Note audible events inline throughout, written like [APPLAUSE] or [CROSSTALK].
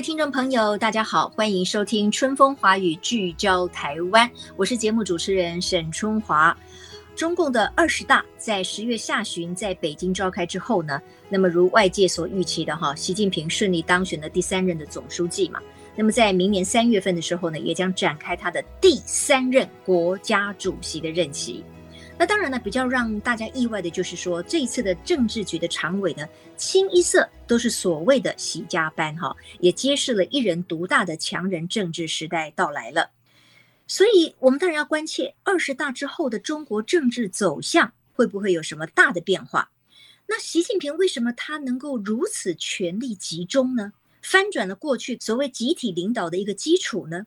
听众朋友，大家好，欢迎收听《春风华语》，聚焦台湾。我是节目主持人沈春华。中共的二十大在十月下旬在北京召开之后呢，那么如外界所预期的哈，习近平顺利当选了第三任的总书记嘛。那么在明年三月份的时候呢，也将展开他的第三任国家主席的任期。那当然呢，比较让大家意外的就是说，这一次的政治局的常委呢，清一色都是所谓的习家班哈，也揭示了一人独大的强人政治时代到来了。所以，我们当然要关切二十大之后的中国政治走向会不会有什么大的变化。那习近平为什么他能够如此权力集中呢？翻转了过去所谓集体领导的一个基础呢？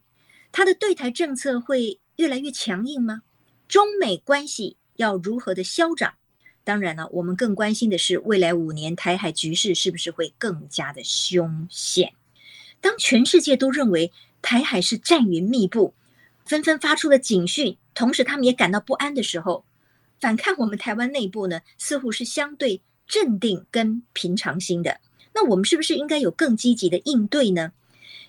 他的对台政策会越来越强硬吗？中美关系要如何的消长？当然了，我们更关心的是未来五年台海局势是不是会更加的凶险？当全世界都认为台海是战云密布，纷纷发出了警讯，同时他们也感到不安的时候，反看我们台湾内部呢，似乎是相对镇定跟平常心的。那我们是不是应该有更积极的应对呢？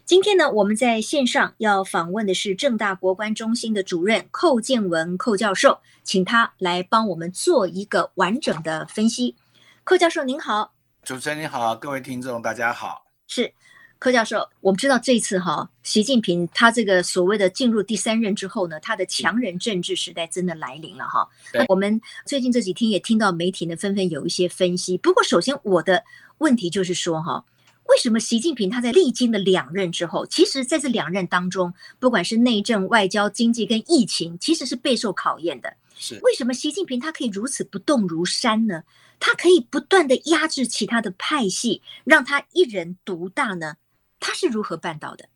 今天呢，我们在线上要访问的是正大国关中心的主任寇建文寇教授，请他来帮我们做一个完整的分析。寇教授您好，主持人您好，各位听众大家好。是寇教授，我们知道这次哈，习近平他这个所谓的进入第三任之后呢，他的强人政治时代真的来临了哈。我们最近这几天也听到媒体呢纷纷有一些分析，不过首先我的。问题就是说，哈，为什么习近平他在历经了两任之后，其实在这两任当中，不管是内政、外交、经济跟疫情，其实是备受考验的。是为什么习近平他可以如此不动如山呢？他可以不断的压制其他的派系，让他一人独大呢？他是如何办到的？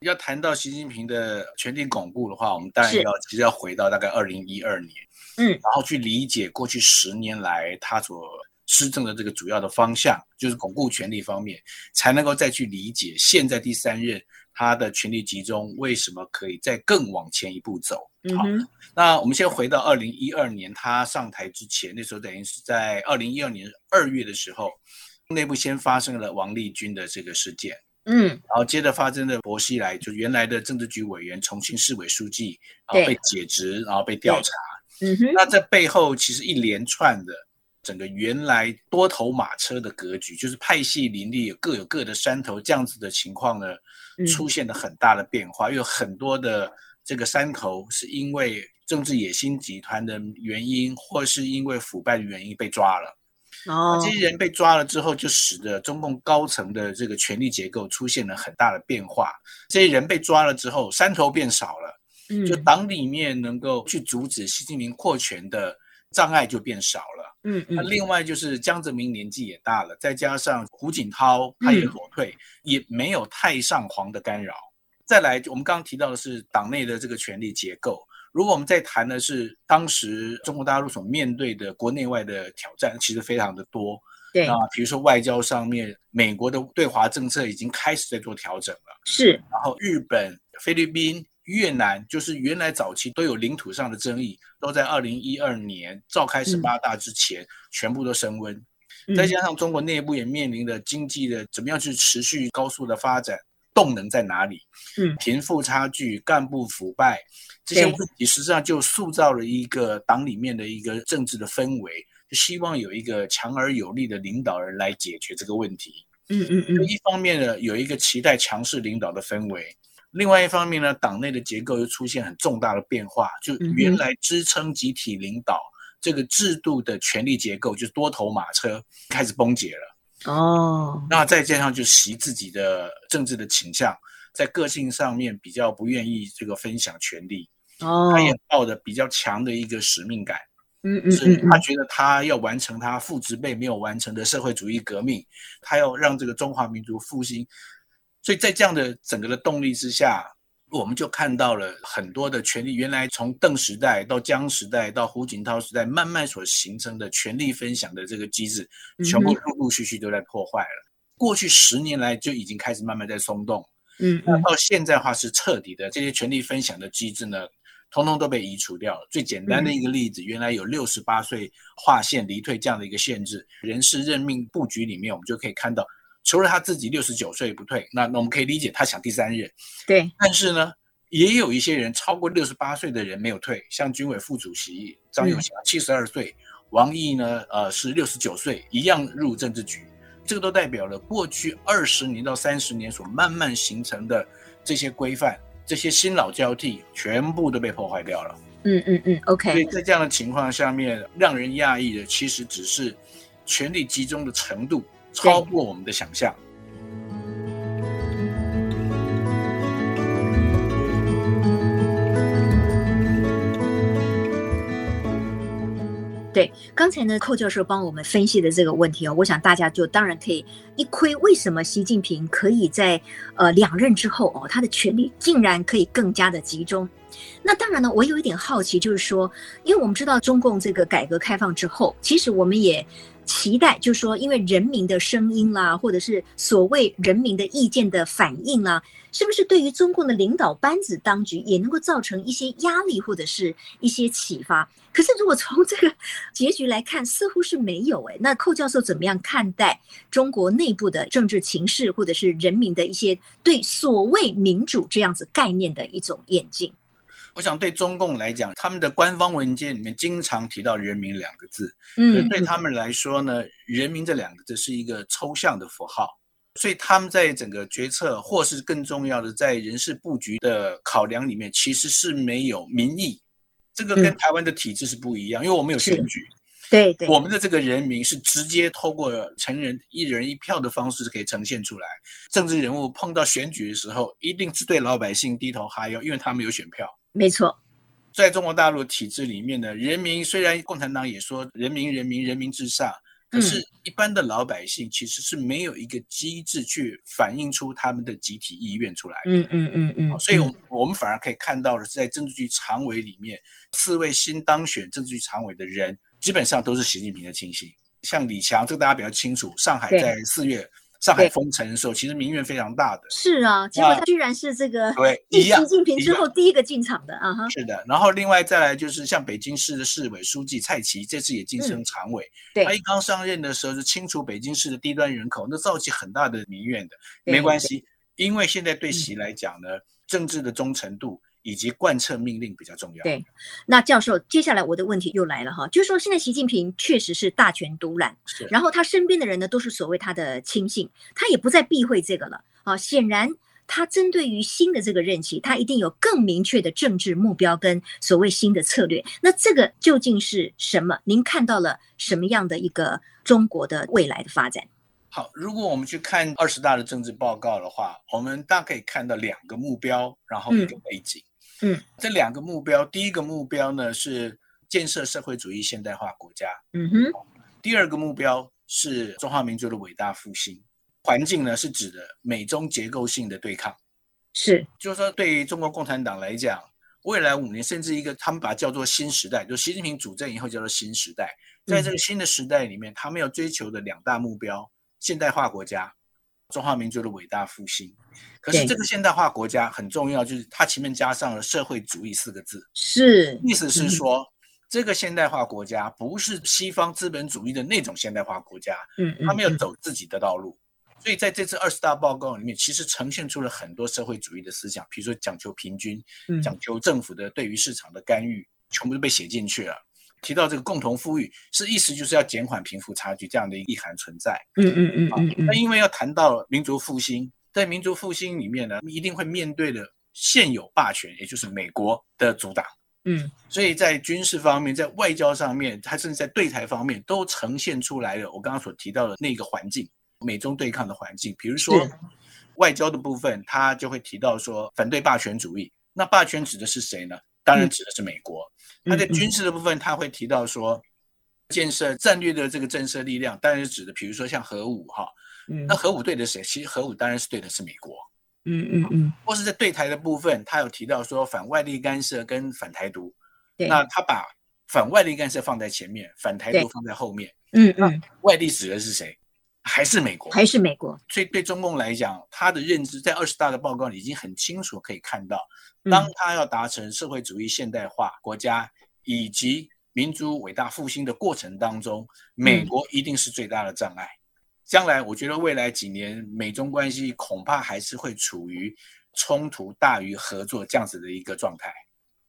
要谈到习近平的权力巩固的话，我们当然要其实要回到大概二零一二年，嗯，然后去理解过去十年来他所。施政的这个主要的方向就是巩固权力方面，才能够再去理解现在第三任他的权力集中为什么可以再更往前一步走。好，那我们先回到二零一二年他上台之前，那时候等于是在二零一二年二月的时候，内部先发生了王立军的这个事件，嗯，然后接着发生了薄熙来，就原来的政治局委员、重庆市委书记，然后被解职，然后被调查，嗯哼，那这背后其实一连串的。整个原来多头马车的格局，就是派系林立，有各有各的山头，这样子的情况呢，出现了很大的变化。有很多的这个山头是因为政治野心集团的原因，或是因为腐败的原因被抓了。哦，这些人被抓了之后，就使得中共高层的这个权力结构出现了很大的变化。这些人被抓了之后，山头变少了，就党里面能够去阻止习近平扩权的障碍就变少了。嗯，那另外就是江泽民年纪也大了，再加上胡锦涛他也裸退，也没有太上皇的干扰。再来，我们刚刚提到的是党内的这个权力结构。如果我们在谈的是当时中国大陆所面对的国内外的挑战，其实非常的多。对啊，比如说外交上面，美国的对华政策已经开始在做调整了。是，然后日本、菲律宾。越南就是原来早期都有领土上的争议，都在二零一二年召开十八大之前全部都升温，再加上中国内部也面临着经济的怎么样去持续高速的发展，动能在哪里？嗯，贫富差距、干部腐败这些问题，实际上就塑造了一个党里面的一个政治的氛围，就希望有一个强而有力的领导人来解决这个问题。嗯嗯嗯，一方面呢，有一个期待强势领导的氛围。另外一方面呢，党内的结构又出现很重大的变化，就原来支撑集体领导这个制度的权力结构，就是多头马车开始崩解了。哦，那再加上就习自己的政治的倾向，在个性上面比较不愿意这个分享权力，哦，他也抱着比较强的一个使命感，嗯嗯，是他觉得他要完成他父执辈没有完成的社会主义革命，他要让这个中华民族复兴。所以在这样的整个的动力之下，我们就看到了很多的权力，原来从邓时代到江时代到胡锦涛时代慢慢所形成的权力分享的这个机制，全部陆陆续续都在破坏了。过去十年来就已经开始慢慢在松动。嗯，那到现在的话是彻底的，这些权力分享的机制呢，通通都被移除掉了。最简单的一个例子，原来有六十八岁划线离退这样的一个限制，人事任命布局里面，我们就可以看到，除了他自己六十九岁不退，那那我们可以理解他想第三任。对，但是呢，也有一些人超过六十八岁的人没有退，像军委副主席张永祥七十二岁，王毅呢，呃是六十九岁，一样入政治局。这个都代表了过去二十年到三十年所慢慢形成的这些规范，这些新老交替全部都被破坏掉了。嗯嗯嗯，OK。所以在这样的情况下面，让人讶异的其实只是权力集中的程度超过我们的想象。对，刚才呢，寇教授帮我们分析的这个问题哦，我想大家就当然可以一窥为什么习近平可以在呃两任之后哦，他的权力竟然可以更加的集中。那当然呢，我有一点好奇，就是说，因为我们知道中共这个改革开放之后，其实我们也期待，就是说，因为人民的声音啦，或者是所谓人民的意见的反应啦。是不是对于中共的领导班子当局也能够造成一些压力或者是一些启发？可是如果从这个结局来看，似乎是没有诶。那寇教授怎么样看待中国内部的政治情势，或者是人民的一些对所谓民主这样子概念的一种演进？我想对中共来讲，他们的官方文件里面经常提到“人民”两个字，嗯，对他们来说呢，“人民”这两个字是一个抽象的符号。所以他们在整个决策，或是更重要的，在人事布局的考量里面，其实是没有民意。这个跟台湾的体制是不一样，因为我们有选举。对对，我们的这个人民是直接透过成人一人一票的方式可以呈现出来。政治人物碰到选举的时候，一定是对老百姓低头哈腰，因为他们有选票。没错，在中国大陆体制里面呢，人民虽然共产党也说人民人民人民至上。可是，一般的老百姓其实是没有一个机制去反映出他们的集体意愿出来。嗯嗯嗯嗯。所以，我我们反而可以看到的是，在政治局常委里面，四位新当选政治局常委的人，基本上都是习近平的亲信。像李强，这个大家比较清楚。上海在四月。上海封城的时候，其实民怨非常大的。是啊，结果他居然是这个对，[LAUGHS] 习近平之后第一个进场的啊哈。是的，然后另外再来就是像北京市的市委书记蔡奇，这次也晋升常委。对，他一刚上任的时候是清除北京市的低端人口，那造起很大的民怨的。没关系，因为现在对习来讲呢，政治的忠诚度。以及贯彻命令比较重要。对，那教授，接下来我的问题又来了哈，就是说现在习近平确实是大权独揽，是，然后他身边的人呢都是所谓他的亲信，他也不再避讳这个了啊。显然，他针对于新的这个任期，他一定有更明确的政治目标跟所谓新的策略。那这个究竟是什么？您看到了什么样的一个中国的未来的发展？好，如果我们去看二十大的政治报告的话，我们大概可以看到两个目标，然后一个背景。嗯嗯，这两个目标，第一个目标呢是建设社会主义现代化国家。嗯哼。第二个目标是中华民族的伟大复兴。环境呢是指的美中结构性的对抗。是，就是说对于中国共产党来讲，未来五年甚至一个他们把它叫做新时代，就习近平主政以后叫做新时代。在这个新的时代里面，他们要追求的两大目标：现代化国家。中华民族的伟大复兴，可是这个现代化国家很重要，就是它前面加上了社会主义四个字，是。意思是说，这个现代化国家不是西方资本主义的那种现代化国家，嗯，他们要走自己的道路，所以在这次二十大报告里面，其实呈现出了很多社会主义的思想，比如说讲求平均，讲求政府的对于市场的干预，全部都被写进去了。提到这个共同富裕，是意思就是要减缓贫富差距这样的一个意涵存在。嗯嗯嗯嗯。那因为要谈到民族复兴，在民族复兴里面呢，一定会面对的现有霸权，也就是美国的阻挡。嗯，所以在军事方面，在外交上面，它甚至在对台方面，都呈现出来了我刚刚所提到的那个环境，美中对抗的环境。比如说外交的部分，他就会提到说反对霸权主义。那霸权指的是谁呢？当然指的是美国。他在军事的部分，他会提到说，建设战略的这个震慑力量，当然是指的，比如说像核武哈。嗯那核武对的谁？其实核武当然是对的是美国。嗯嗯嗯。或是在对台的部分，他有提到说反外力干涉跟反台独。对。那他把反外力干涉放在前面，反台独放在后面。嗯嗯。外力指的是谁？还是美国？还是美国？所以对中共来讲，他的认知在二十大的报告里已经很清楚可以看到，当他要达成社会主义现代化国家以及民族伟大复兴的过程当中，美国一定是最大的障碍。将来，我觉得未来几年美中关系恐怕还是会处于冲突大于合作这样子的一个状态。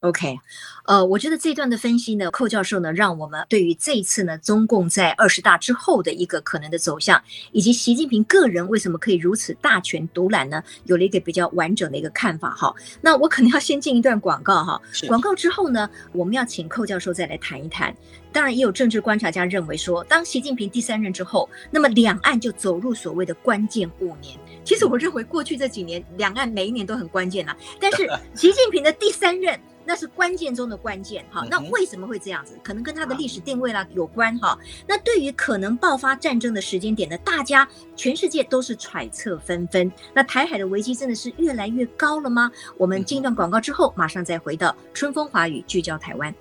OK，呃，我觉得这段的分析呢，寇教授呢，让我们对于这一次呢，中共在二十大之后的一个可能的走向，以及习近平个人为什么可以如此大权独揽呢，有了一个比较完整的一个看法哈。那我可能要先进一段广告哈，广告之后呢，我们要请寇教授再来谈一谈。当然，也有政治观察家认为说，当习近平第三任之后，那么两岸就走入所谓的关键五年。其实我认为过去这几年，两岸每一年都很关键啊，但是 [LAUGHS] 习近平的第三任。那是关键中的关键哈，那为什么会这样子？可能跟它的历史定位啦有关哈。那对于可能爆发战争的时间点呢，大家全世界都是揣测纷纷。那台海的危机真的是越来越高了吗？我们进一段广告之后，马上再回到春风华语聚焦台湾。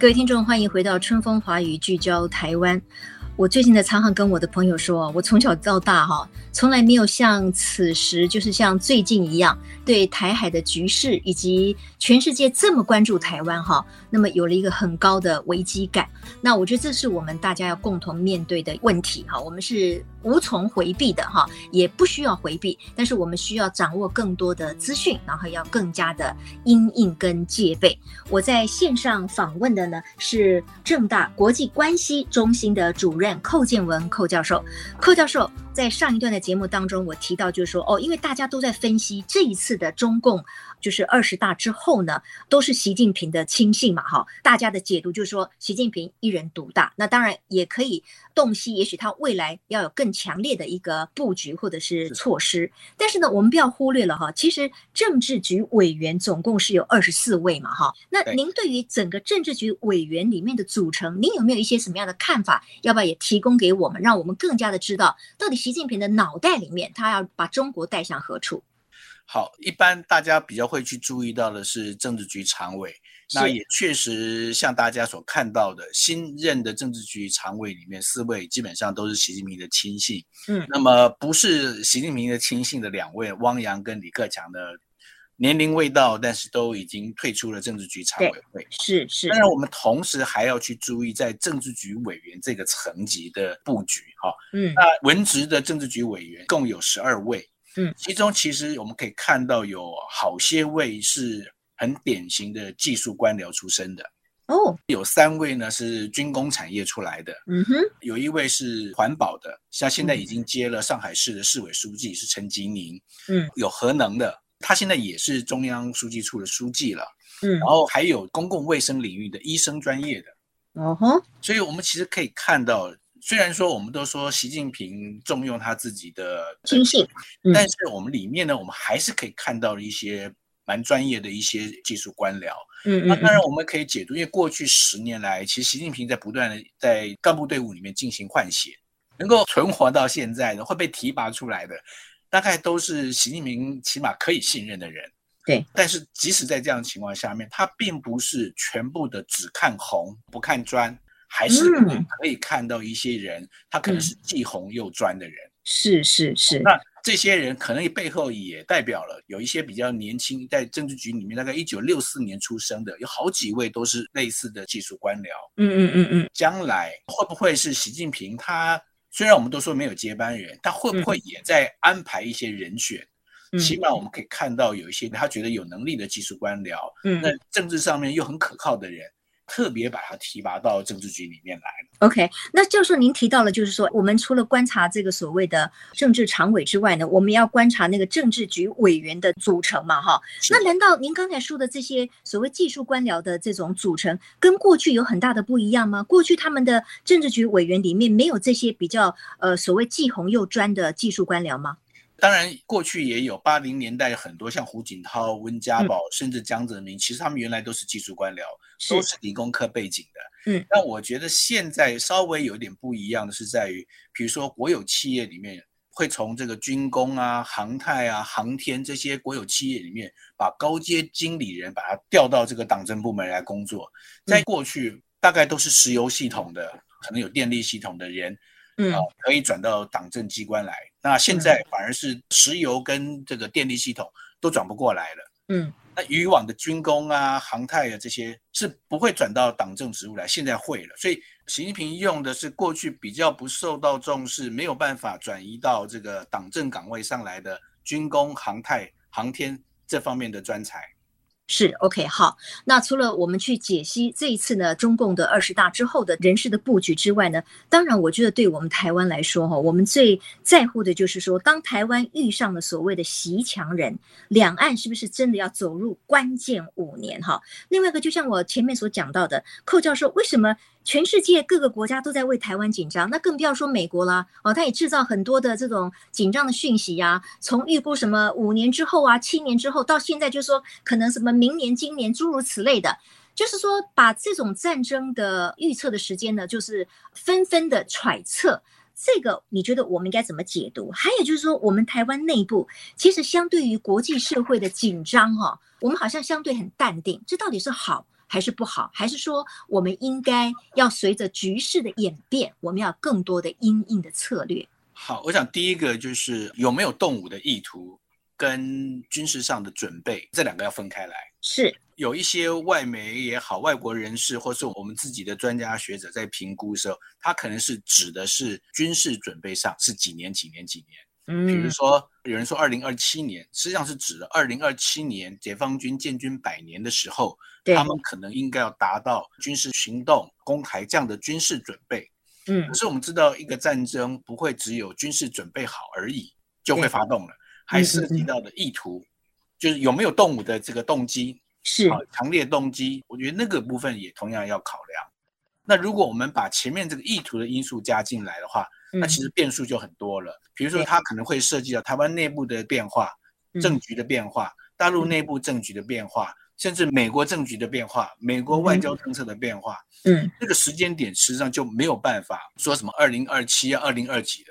各位听众，欢迎回到春风华语聚焦台湾。我最近在常常跟我的朋友说，我从小到大哈，从来没有像此时，就是像最近一样，对台海的局势以及全世界这么关注台湾哈，那么有了一个很高的危机感。那我觉得这是我们大家要共同面对的问题哈，我们是。无从回避的哈，也不需要回避，但是我们需要掌握更多的资讯，然后要更加的因应跟戒备。我在线上访问的呢是正大国际关系中心的主任寇建文寇教授。寇教授在上一段的节目当中，我提到就是说哦，因为大家都在分析这一次的中共。就是二十大之后呢，都是习近平的亲信嘛，哈，大家的解读就是说习近平一人独大。那当然也可以洞悉，也许他未来要有更强烈的一个布局或者是措施。但是呢，我们不要忽略了哈，其实政治局委员总共是有二十四位嘛，哈。那您对于整个政治局委员里面的组成，您有没有一些什么样的看法？要不要也提供给我们，让我们更加的知道到底习近平的脑袋里面他要把中国带向何处？好，一般大家比较会去注意到的是政治局常委，那也确实像大家所看到的，新任的政治局常委里面四位基本上都是习近平的亲信。嗯，那么不是习近平的亲信的两位，汪洋跟李克强的年龄未到，但是都已经退出了政治局常委会。是是。当然，我们同时还要去注意在政治局委员这个层级的布局。哈，嗯，那文职的政治局委员共有十二位。嗯，其中其实我们可以看到有好些位是很典型的技术官僚出身的哦，有三位呢是军工产业出来的，嗯哼，有一位是环保的，像现在已经接了上海市的市委书记是陈吉宁，嗯，有核能的，他现在也是中央书记处的书记了，嗯，然后还有公共卫生领域的医生专业的，哦哼，所以我们其实可以看到。虽然说我们都说习近平重用他自己的亲信，嗯，但是我们里面呢，我们还是可以看到一些蛮专业的一些技术官僚。嗯，那当然我们可以解读，因为过去十年来，其实习近平在不断的在干部队伍里面进行换血，能够存活到现在的，会被提拔出来的，大概都是习近平起码可以信任的人。对，但是即使在这样的情况下面，他并不是全部的只看红不看专。还是可以看到一些人，嗯、他可能是既红又专的人，是是是。那这些人可能背后也代表了有一些比较年轻，在政治局里面，大概一九六四年出生的，有好几位都是类似的技术官僚。嗯嗯嗯嗯。将来会不会是习近平？他虽然我们都说没有接班人，他会不会也在安排一些人选？嗯、起码我们可以看到有一些他觉得有能力的技术官僚，嗯，那政治上面又很可靠的人。特别把他提拔到政治局里面来。OK，那教授您提到了，就是说我们除了观察这个所谓的政治常委之外呢，我们要观察那个政治局委员的组成嘛，哈。那难道您刚才说的这些所谓技术官僚的这种组成，跟过去有很大的不一样吗？过去他们的政治局委员里面没有这些比较呃所谓既红又专的技术官僚吗？当然，过去也有八零年代很多像胡锦涛、温家宝，嗯、甚至江泽民，其实他们原来都是技术官僚，是都是理工科背景的。嗯，但我觉得现在稍微有点不一样的是在于，比如说国有企业里面会从这个军工啊、航太啊、航天这些国有企业里面，把高阶经理人把他调到这个党政部门来工作。在过去，大概都是石油系统的，可能有电力系统的人。嗯，可以转到党政机关来。那现在反而是石油跟这个电力系统都转不过来了。嗯，那以往的军工啊、航太啊这些是不会转到党政职务来，现在会了。所以习近平用的是过去比较不受到重视、没有办法转移到这个党政岗位上来的军工、航太、航天这方面的专才。是 OK 好，那除了我们去解析这一次呢，中共的二十大之后的人事的布局之外呢，当然我觉得对我们台湾来说哈，我们最在乎的就是说，当台湾遇上了所谓的袭强人，两岸是不是真的要走入关键五年哈？另外一个，就像我前面所讲到的，寇教授为什么？全世界各个国家都在为台湾紧张，那更不要说美国啦。哦，他也制造很多的这种紧张的讯息呀、从预估什么五年之后啊、七年之后，到现在就说可能什么明年、今年诸如此类的，就是说把这种战争的预测的时间呢，就是纷纷的揣测。这个你觉得我们应该怎么解读？还有就是说，我们台湾内部其实相对于国际社会的紧张哈、哦，我们好像相对很淡定，这到底是好？还是不好，还是说我们应该要随着局势的演变，我们要更多的因应的策略？好，我想第一个就是有没有动武的意图，跟军事上的准备，这两个要分开来。是有一些外媒也好，外国人士或是我们自己的专家学者在评估的时候，他可能是指的是军事准备上是几年、几年、几年。嗯，比如说有人说二零二七年，实际上是指的二零二七年解放军建军百年的时候。他们可能应该要达到军事行动攻台这样的军事准备，嗯，可是我们知道一个战争不会只有军事准备好而已就会发动了，还涉及到的意图，就是有没有动武的这个动机，是强烈动机，我觉得那个部分也同样要考量。那如果我们把前面这个意图的因素加进来的话，那其实变数就很多了。比如说，它可能会涉及到台湾内部的变化、政局的变化、大陆内部政局的变化。甚至美国政局的变化，美国外交政策的变化，嗯，这个时间点实际上就没有办法说什么二零二七啊、二零二几的。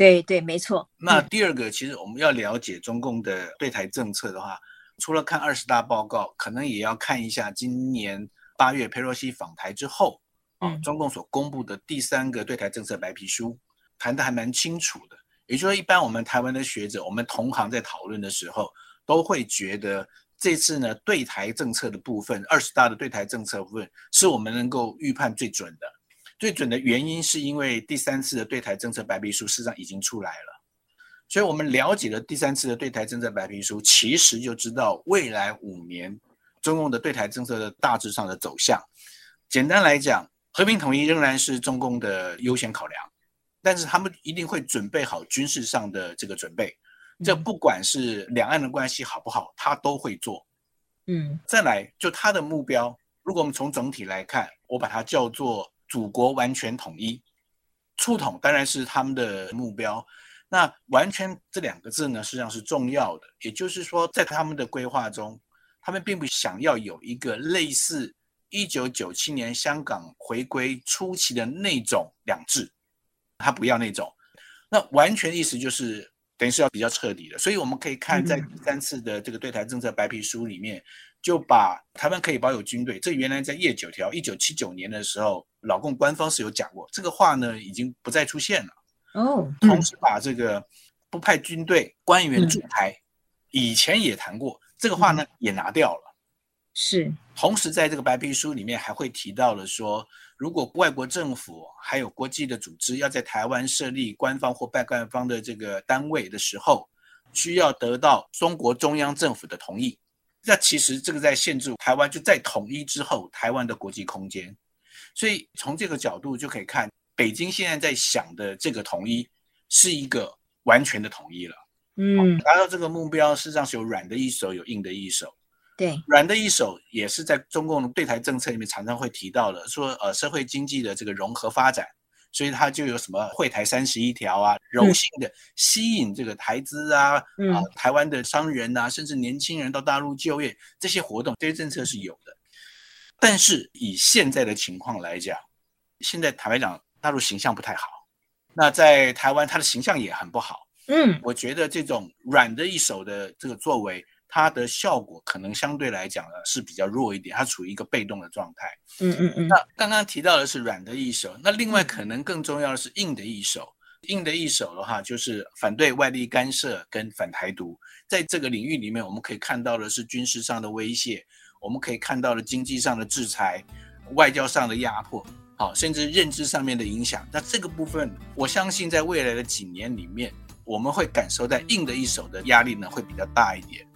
对对，没错。那第二个，其实我们要了解中共的对台政策的话，除了看二十大报告，可能也要看一下今年八月佩洛西访台之后，啊，中共所公布的第三个对台政策白皮书，谈的还蛮清楚的。也就是说，一般我们台湾的学者，我们同行在讨论的时候，都会觉得。这次呢，对台政策的部分，二十大的对台政策部分，是我们能够预判最准的。最准的原因是因为第三次的对台政策白皮书实际上已经出来了，所以我们了解了第三次的对台政策白皮书，其实就知道未来五年中共的对台政策的大致上的走向。简单来讲，和平统一仍然是中共的优先考量，但是他们一定会准备好军事上的这个准备。这不管是两岸的关系好不好，他都会做。嗯，再来就他的目标，如果我们从总体来看，我把它叫做祖国完全统一，促统当然是他们的目标。那完全这两个字呢，实际上是重要的。也就是说，在他们的规划中，他们并不想要有一个类似一九九七年香港回归初期的那种两制，他不要那种。那完全意思就是。等于是要比较彻底的，所以我们可以看在第三次的这个对台政策白皮书里面，就把台湾可以保有军队，这原来在叶九条一九七九年的时候，老共官方是有讲过，这个话呢已经不再出现了。哦，同时把这个不派军队官员驻台，以前也谈过，这个话呢也拿掉了。是，同时在这个白皮书里面还会提到了说，如果外国政府还有国际的组织要在台湾设立官方或半官方的这个单位的时候，需要得到中国中央政府的同意。那其实这个在限制台湾就在统一之后台湾的国际空间。所以从这个角度就可以看，北京现在在想的这个统一是一个完全的统一了。嗯，达到这个目标，事实上是有软的一手，有硬的一手。对，软的一手也是在中共对台政策里面常常会提到的，说呃社会经济的这个融合发展，所以它就有什么惠台三十一条啊，柔性的吸引这个台资啊，嗯、啊台湾的商人啊，甚至年轻人到大陆就业这些活动，这些政策是有的。但是以现在的情况来讲，现在坦白讲，大陆形象不太好。那在台湾，他的形象也很不好。嗯，我觉得这种软的一手的这个作为，它的效果可能相对来讲呢是比较弱一点，它处于一个被动的状态。嗯嗯嗯。那刚刚提到的是软的一手，那另外可能更重要的是硬的一手。硬的一手的话，就是反对外力干涉跟反台独。在这个领域里面，我们可以看到的是军事上的威胁。我们可以看到的经济上的制裁、外交上的压迫，好，甚至认知上面的影响。那这个部分，我相信在未来的几年里面，我们会感受到硬的一手的压力呢，会比较大一点。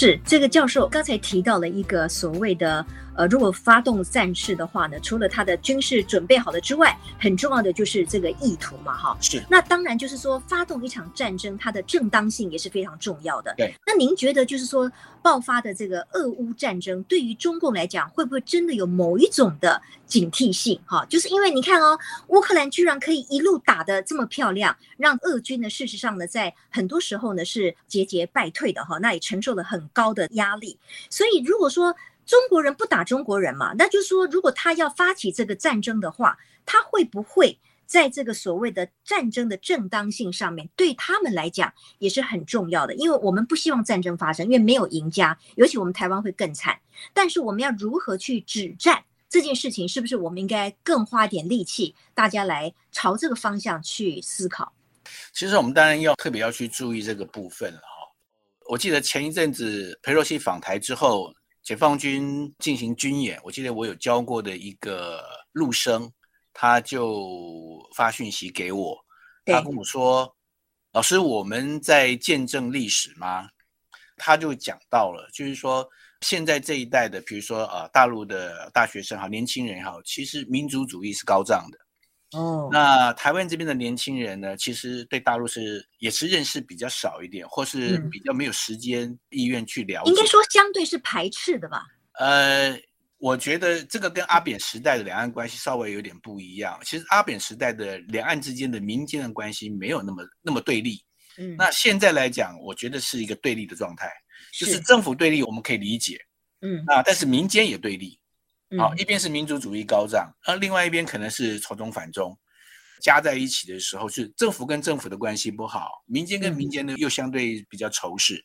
是这个教授刚才提到了一个所谓的。呃，如果发动战事的话呢，除了他的军事准备好了之外，很重要的就是这个意图嘛，哈。是。那当然就是说，发动一场战争，它的正当性也是非常重要的。对。那您觉得，就是说，爆发的这个俄乌战争，对于中共来讲，会不会真的有某一种的警惕性？哈，就是因为你看哦，乌克兰居然可以一路打得这么漂亮，让俄军呢，事实上呢，在很多时候呢是节节败退的哈，那也承受了很高的压力。所以如果说，中国人不打中国人嘛？那就是说，如果他要发起这个战争的话，他会不会在这个所谓的战争的正当性上面，对他们来讲也是很重要的？因为我们不希望战争发生，因为没有赢家，尤其我们台湾会更惨。但是我们要如何去止战这件事情，是不是我们应该更花点力气，大家来朝这个方向去思考？其实我们当然要特别要去注意这个部分了哈。我记得前一阵子裴洛西访台之后。解放军进行军演，我记得我有教过的一个陆生，他就发讯息给我，他跟我说：“老师，我们在见证历史吗？”他就讲到了，就是说现在这一代的，比如说呃大陆的大学生哈，年轻人也好，其实民族主义是高涨的。哦，那台湾这边的年轻人呢，其实对大陆是也是认识比较少一点，或是比较没有时间意愿去了解。应该说相对是排斥的吧？呃，我觉得这个跟阿扁时代的两岸关系稍微有点不一样。其实阿扁时代的两岸之间的民间的关系没有那么那么对立。嗯，那现在来讲，我觉得是一个对立的状态，就是政府对立我们可以理解。嗯，啊，但是民间也对立。好，一边是民族主义高涨，而另外一边可能是仇中反中，加在一起的时候，是政府跟政府的关系不好，民间跟民间呢又相对比较仇视。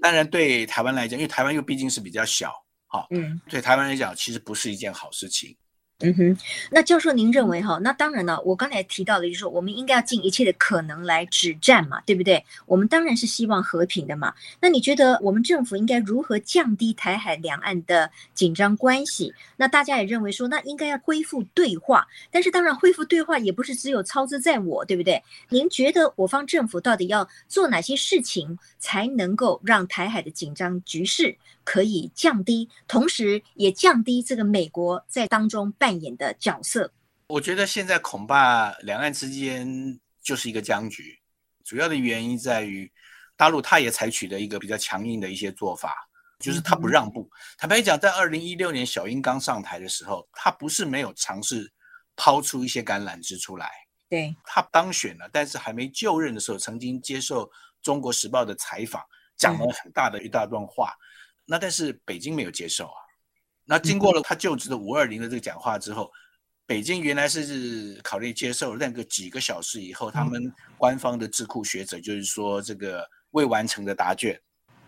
当然，对台湾来讲，因为台湾又毕竟是比较小，好，嗯，对台湾来讲，其实不是一件好事情。嗯哼，那教授您认为哈？那当然了，我刚才提到的就是说，我们应该要尽一切的可能来止战嘛，对不对？我们当然是希望和平的嘛。那你觉得我们政府应该如何降低台海两岸的紧张关系？那大家也认为说，那应该要恢复对话。但是当然，恢复对话也不是只有操之在我，对不对？您觉得我方政府到底要做哪些事情，才能够让台海的紧张局势可以降低，同时也降低这个美国在当中扮演的角色。我觉得现在恐怕两岸之间就是一个僵局，主要的原因在于大陆他也采取了一个比较强硬的一些做法，就是他不让步。嗯、坦白讲，在二零一六年小英刚上台的时候，他不是没有尝试抛出一些橄榄枝出来。对，他当选了，但是还没就任的时候，曾经接受《中国时报》的采访，讲了很大的一大段话。嗯、那但是北京没有接受啊。那经过了他就职的五二零的这个讲话之后，北京原来是考虑接受，但个几个小时以后，他们官方的智库学者就是说这个未完成的答卷。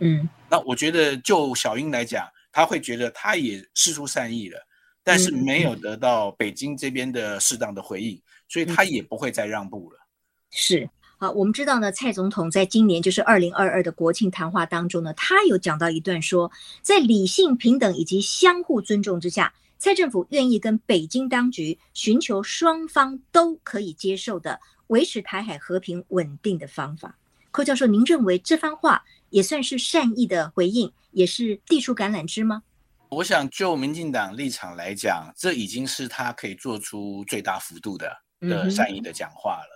嗯，那我觉得就小英来讲，他会觉得他也释出善意了，但是没有得到北京这边的适当的回应，所以他也不会再让步了。是。好，我们知道呢，蔡总统在今年就是二零二二的国庆谈话当中呢，他有讲到一段说，在理性、平等以及相互尊重之下，蔡政府愿意跟北京当局寻求双方都可以接受的维持台海和平稳定的方法。寇教授，您认为这番话也算是善意的回应，也是递出橄榄枝吗？我想，就民进党立场来讲，这已经是他可以做出最大幅度的的善意的讲话了，嗯、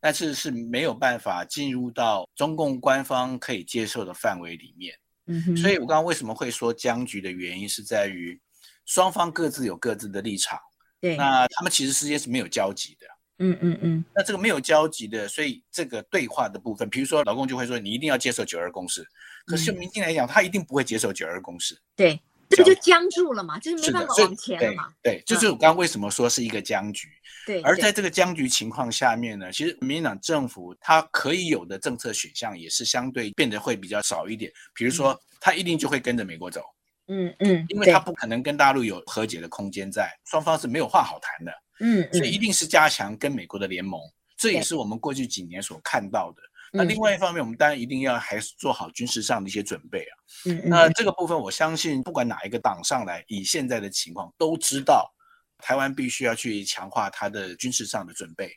但是是没有办法进入到中共官方可以接受的范围里面。嗯哼，所以我刚刚为什么会说僵局的原因，是在于双方各自有各自的立场。对，那他们其实之间是没有交集的。嗯嗯嗯。那这个没有交集的，所以这个对话的部分，比如说老公就会说你一定要接受九二共识，可是就民进来讲，他一定不会接受九二共识。对。这个就僵住了嘛，就是没办法往前了嘛。对，这就是我刚刚为什么说是一个僵局。对。而在这个僵局情况下面呢，其实民进党政府它可以有的政策选项也是相对变得会比较少一点。比如说，他一定就会跟着美国走。嗯嗯。因为他不可能跟大陆有和解的空间在，双方是没有话好谈的。嗯。所以一定是加强跟美国的联盟，这也是我们过去几年所看到的。那另外一方面，我们当然一定要还是做好军事上的一些准备啊。嗯，那这个部分，我相信不管哪一个党上来，以现在的情况都知道，台湾必须要去强化它的军事上的准备。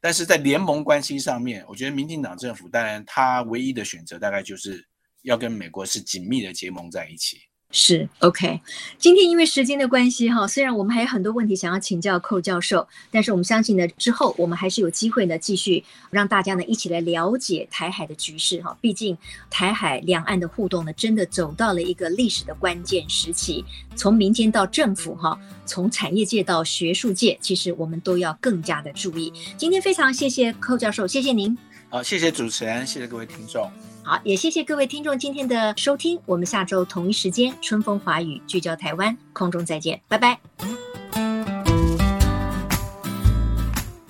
但是在联盟关系上面，我觉得民进党政府当然他唯一的选择，大概就是要跟美国是紧密的结盟在一起。是 OK，今天因为时间的关系哈，虽然我们还有很多问题想要请教寇教授，但是我们相信呢，之后我们还是有机会呢，继续让大家呢一起来了解台海的局势哈。毕竟台海两岸的互动呢，真的走到了一个历史的关键时期，从民间到政府哈，从产业界到学术界，其实我们都要更加的注意。今天非常谢谢寇教授，谢谢您。好，谢谢主持人，谢谢各位听众。好，也谢谢各位听众今天的收听。我们下周同一时间，春风华语聚焦台湾，空中再见，拜拜。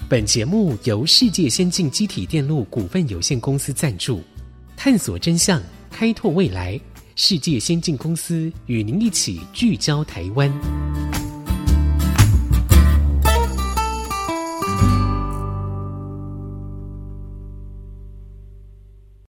本节目由世界先进机体电路股份有限公司赞助，探索真相，开拓未来。世界先进公司与您一起聚焦台湾。